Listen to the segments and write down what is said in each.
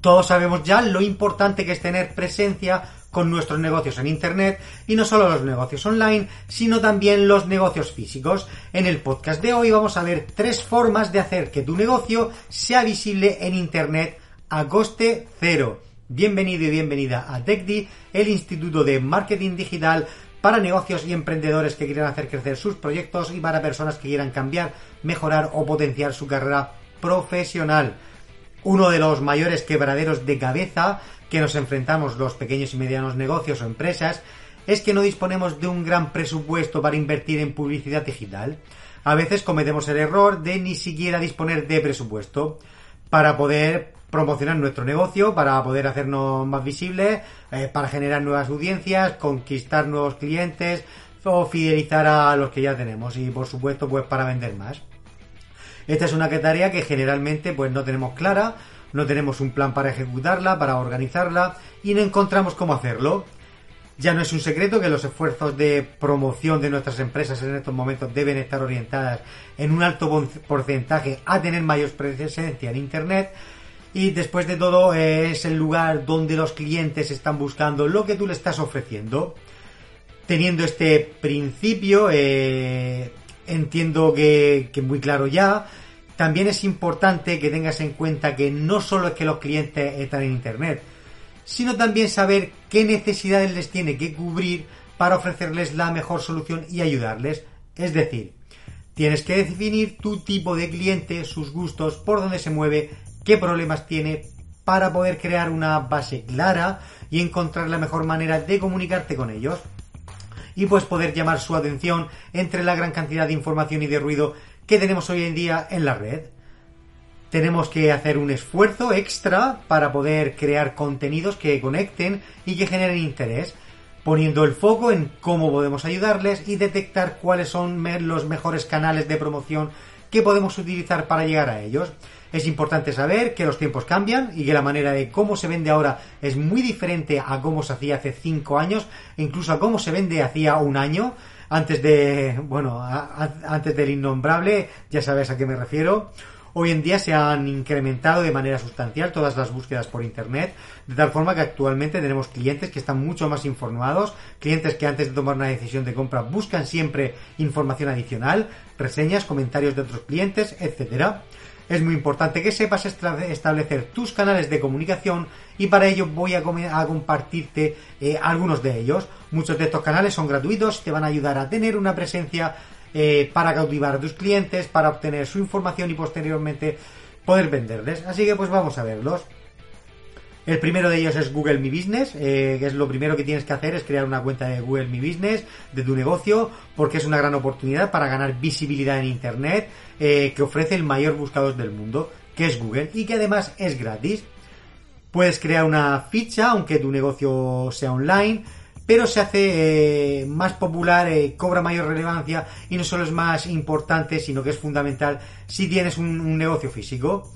Todos sabemos ya lo importante que es tener presencia con nuestros negocios en Internet y no solo los negocios online, sino también los negocios físicos. En el podcast de hoy vamos a ver tres formas de hacer que tu negocio sea visible en Internet a coste cero. Bienvenido y bienvenida a TechDi, el Instituto de Marketing Digital para negocios y emprendedores que quieran hacer crecer sus proyectos y para personas que quieran cambiar, mejorar o potenciar su carrera profesional uno de los mayores quebraderos de cabeza que nos enfrentamos los pequeños y medianos negocios o empresas es que no disponemos de un gran presupuesto para invertir en publicidad digital. A veces cometemos el error de ni siquiera disponer de presupuesto para poder promocionar nuestro negocio, para poder hacernos más visibles, eh, para generar nuevas audiencias, conquistar nuevos clientes o fidelizar a los que ya tenemos y por supuesto pues para vender más. Esta es una tarea que generalmente pues no tenemos clara, no tenemos un plan para ejecutarla, para organizarla y no encontramos cómo hacerlo. Ya no es un secreto que los esfuerzos de promoción de nuestras empresas en estos momentos deben estar orientadas en un alto porcentaje a tener mayor presencia en Internet y después de todo es el lugar donde los clientes están buscando lo que tú le estás ofreciendo. Teniendo este principio, eh, entiendo que, que muy claro ya. También es importante que tengas en cuenta que no solo es que los clientes están en Internet, sino también saber qué necesidades les tiene que cubrir para ofrecerles la mejor solución y ayudarles. Es decir, tienes que definir tu tipo de cliente, sus gustos, por dónde se mueve, qué problemas tiene, para poder crear una base clara y encontrar la mejor manera de comunicarte con ellos y pues poder llamar su atención entre la gran cantidad de información y de ruido que tenemos hoy en día en la red. Tenemos que hacer un esfuerzo extra para poder crear contenidos que conecten y que generen interés, poniendo el foco en cómo podemos ayudarles y detectar cuáles son los mejores canales de promoción que podemos utilizar para llegar a ellos. Es importante saber que los tiempos cambian y que la manera de cómo se vende ahora es muy diferente a cómo se hacía hace cinco años, e incluso a cómo se vende hacía un año, antes de, bueno, antes del innombrable, ya sabes a qué me refiero. Hoy en día se han incrementado de manera sustancial todas las búsquedas por Internet, de tal forma que actualmente tenemos clientes que están mucho más informados, clientes que antes de tomar una decisión de compra buscan siempre información adicional, reseñas, comentarios de otros clientes, etcétera es muy importante que sepas establecer tus canales de comunicación y para ello voy a, compartirte eh, algunos de ellos. Muchos de estos canales son gratuitos, te van a ayudar a tener una presencia eh, para cautivar a tus clientes, para obtener su información y posteriormente poder venderles. Así que pues vamos a verlos. El primero de ellos es Google My Business, eh, que es lo primero que tienes que hacer es crear una cuenta de Google My Business de tu negocio, porque es una gran oportunidad para ganar visibilidad en Internet eh, que ofrece el mayor buscador del mundo, que es Google, y que además es gratis. Puedes crear una ficha, aunque tu negocio sea online, pero se hace eh, más popular, cobra mayor relevancia y no solo es más importante, sino que es fundamental si tienes un negocio físico.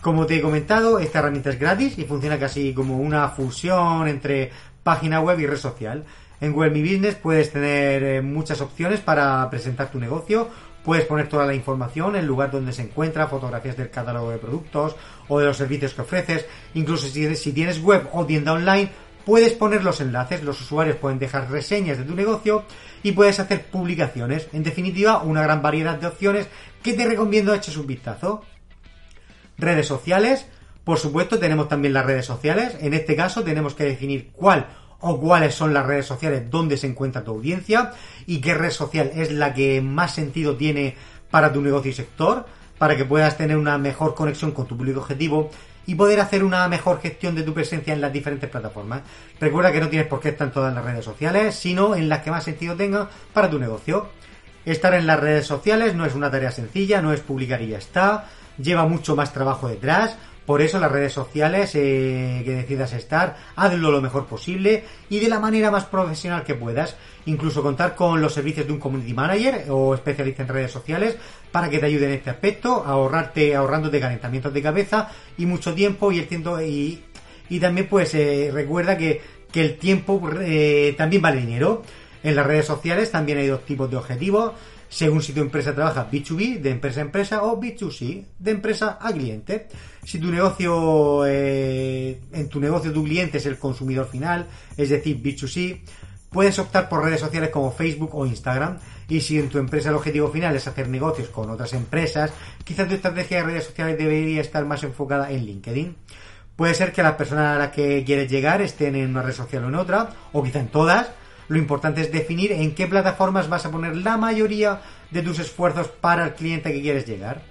Como te he comentado, esta herramienta es gratis y funciona casi como una fusión entre página web y red social. En Google Business puedes tener eh, muchas opciones para presentar tu negocio. Puedes poner toda la información, el lugar donde se encuentra, fotografías del catálogo de productos o de los servicios que ofreces. Incluso si tienes web o tienda online, puedes poner los enlaces. Los usuarios pueden dejar reseñas de tu negocio y puedes hacer publicaciones. En definitiva, una gran variedad de opciones que te recomiendo eches un vistazo. Redes sociales, por supuesto tenemos también las redes sociales. En este caso tenemos que definir cuál o cuáles son las redes sociales donde se encuentra tu audiencia y qué red social es la que más sentido tiene para tu negocio y sector, para que puedas tener una mejor conexión con tu público objetivo y poder hacer una mejor gestión de tu presencia en las diferentes plataformas. Recuerda que no tienes por qué estar en todas las redes sociales, sino en las que más sentido tenga para tu negocio. Estar en las redes sociales no es una tarea sencilla, no es publicar y ya está lleva mucho más trabajo detrás, Por eso las redes sociales eh, que decidas estar, hazlo lo mejor posible y de la manera más profesional que puedas. Incluso contar con los servicios de un community manager o especialista en redes sociales para que te ayude en este aspecto, ahorrarte, ahorrándote calentamientos de cabeza y mucho tiempo y el tiempo y, y también pues eh, recuerda que, que, el tiempo eh, también vale dinero. En las redes sociales también hay dos tipos de objetivos según si tu empresa trabaja B2B, de empresa a empresa, o B2C, de empresa a cliente. Si tu negocio, eh, en tu negocio tu cliente es el consumidor final, es decir, B2C, puedes optar por redes sociales como Facebook o Instagram. Y si en tu empresa el objetivo final es hacer negocios con otras empresas, quizás tu estrategia de redes sociales debería estar más enfocada en LinkedIn. Puede ser que las personas a las que quieres llegar estén en una red social o en otra, o quizá en todas, lo importante es definir en qué plataformas vas a poner la mayoría de tus esfuerzos para el cliente que quieres llegar.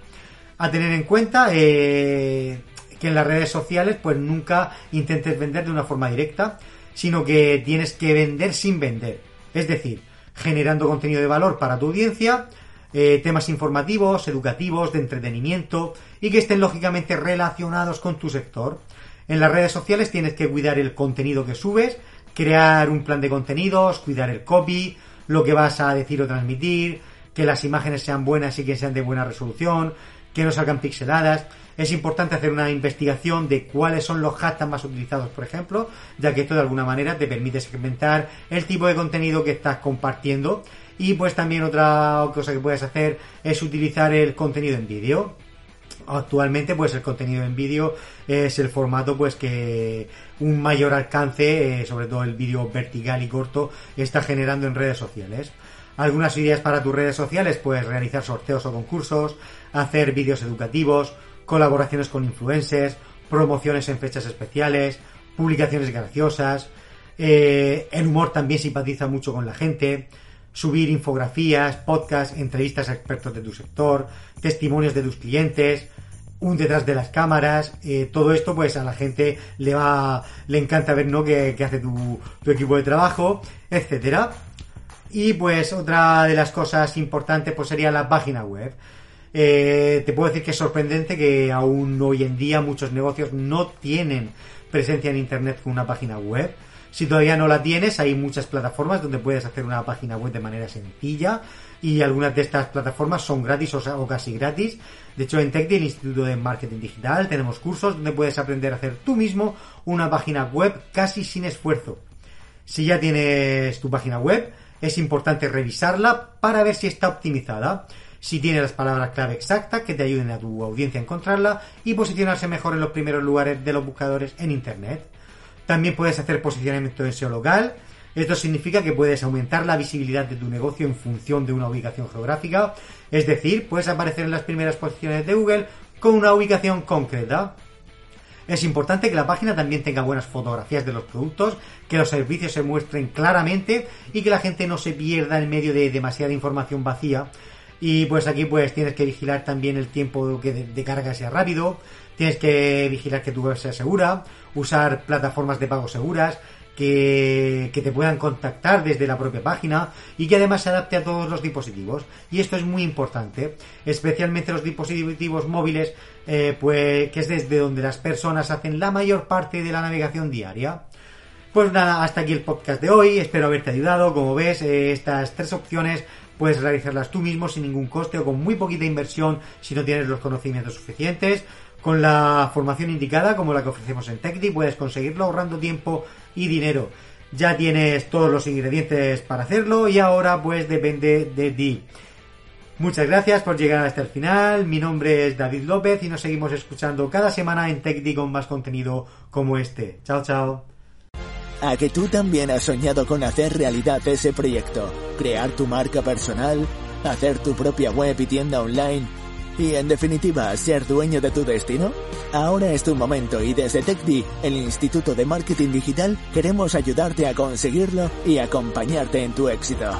A tener en cuenta eh, que en las redes sociales pues nunca intentes vender de una forma directa, sino que tienes que vender sin vender. Es decir, generando contenido de valor para tu audiencia, eh, temas informativos, educativos, de entretenimiento y que estén lógicamente relacionados con tu sector. En las redes sociales tienes que cuidar el contenido que subes, crear un plan de contenidos, cuidar el copy, lo que vas a decir o transmitir, que las imágenes sean buenas y que sean de buena resolución, que no salgan pixeladas. Es importante hacer una investigación de cuáles son los hashtags más utilizados, por ejemplo, ya que esto de alguna manera te permite segmentar el tipo de contenido que estás compartiendo. Y pues también otra cosa que puedes hacer es utilizar el contenido en vídeo actualmente pues el contenido en vídeo es el formato pues que un mayor alcance eh, sobre todo el vídeo vertical y corto está generando en redes sociales algunas ideas para tus redes sociales pues realizar sorteos o concursos hacer vídeos educativos colaboraciones con influencers promociones en fechas especiales publicaciones graciosas eh, el humor también simpatiza mucho con la gente subir infografías, podcasts, entrevistas a expertos de tu sector, testimonios de tus clientes, un detrás de las cámaras, eh, todo esto pues a la gente le va, le encanta ver, ¿no? Que, hace tu, tu, equipo de trabajo, etcétera. Y pues otra de las cosas importantes pues sería la página web. Eh, te puedo decir que es sorprendente que aún hoy en día muchos negocios no tienen presencia en internet con una página web. Si todavía no la tienes, hay muchas plataformas donde puedes hacer una página web de manera sencilla y algunas de estas plataformas son gratis o, casi gratis. De hecho, en TechDi, el Instituto de Marketing Digital, tenemos cursos donde puedes aprender a hacer tú mismo una página web casi sin esfuerzo. Si ya tienes tu página web, es importante revisarla para ver si está optimizada si tiene las palabras clave exactas que te ayuden a tu audiencia a encontrarla y posicionarse mejor en los primeros lugares de los buscadores en Internet. También puedes hacer posicionamiento en SEO local. Esto significa que puedes aumentar la visibilidad de tu negocio en función de una ubicación geográfica. Es decir, puedes aparecer en las primeras posiciones de Google con una ubicación concreta. Es importante que la página también tenga buenas fotografías de los productos, que los servicios se muestren claramente y que la gente no se pierda en medio de demasiada información vacía. Y pues aquí pues tienes que vigilar también el tiempo de carga sea rápido, Tienes que vigilar que tu web sea segura, usar plataformas de pago seguras, que, te puedan contactar desde la propia página y que además se adapte a todos los dispositivos. Y esto es muy importante, especialmente los dispositivos móviles, eh, pues que es desde donde las personas hacen la mayor parte de la navegación diaria. Pues nada, hasta aquí el podcast de hoy, espero haberte ayudado. Como ves, eh, estas tres opciones puedes realizarlas tú mismo sin ningún coste o con muy poquita inversión si no tienes los conocimientos suficientes. Con la formación indicada, como la que ofrecemos en TechDi, puedes conseguirlo ahorrando tiempo y dinero. Ya tienes todos los ingredientes para hacerlo y ahora pues depende de ti. Muchas gracias por llegar hasta el final. Mi nombre es David López y nos seguimos escuchando cada semana en TechDi con más contenido como este. Chao, chao. A que tú también has soñado con hacer realidad ese proyecto, crear tu marca personal, hacer tu propia web y tienda online y en definitiva ser dueño de tu destino? Ahora es tu momento y desde TechDi, el Instituto de Marketing Digital, queremos ayudarte a conseguirlo y acompañarte en tu éxito.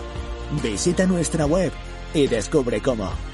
Visita nuestra web y descubre cómo.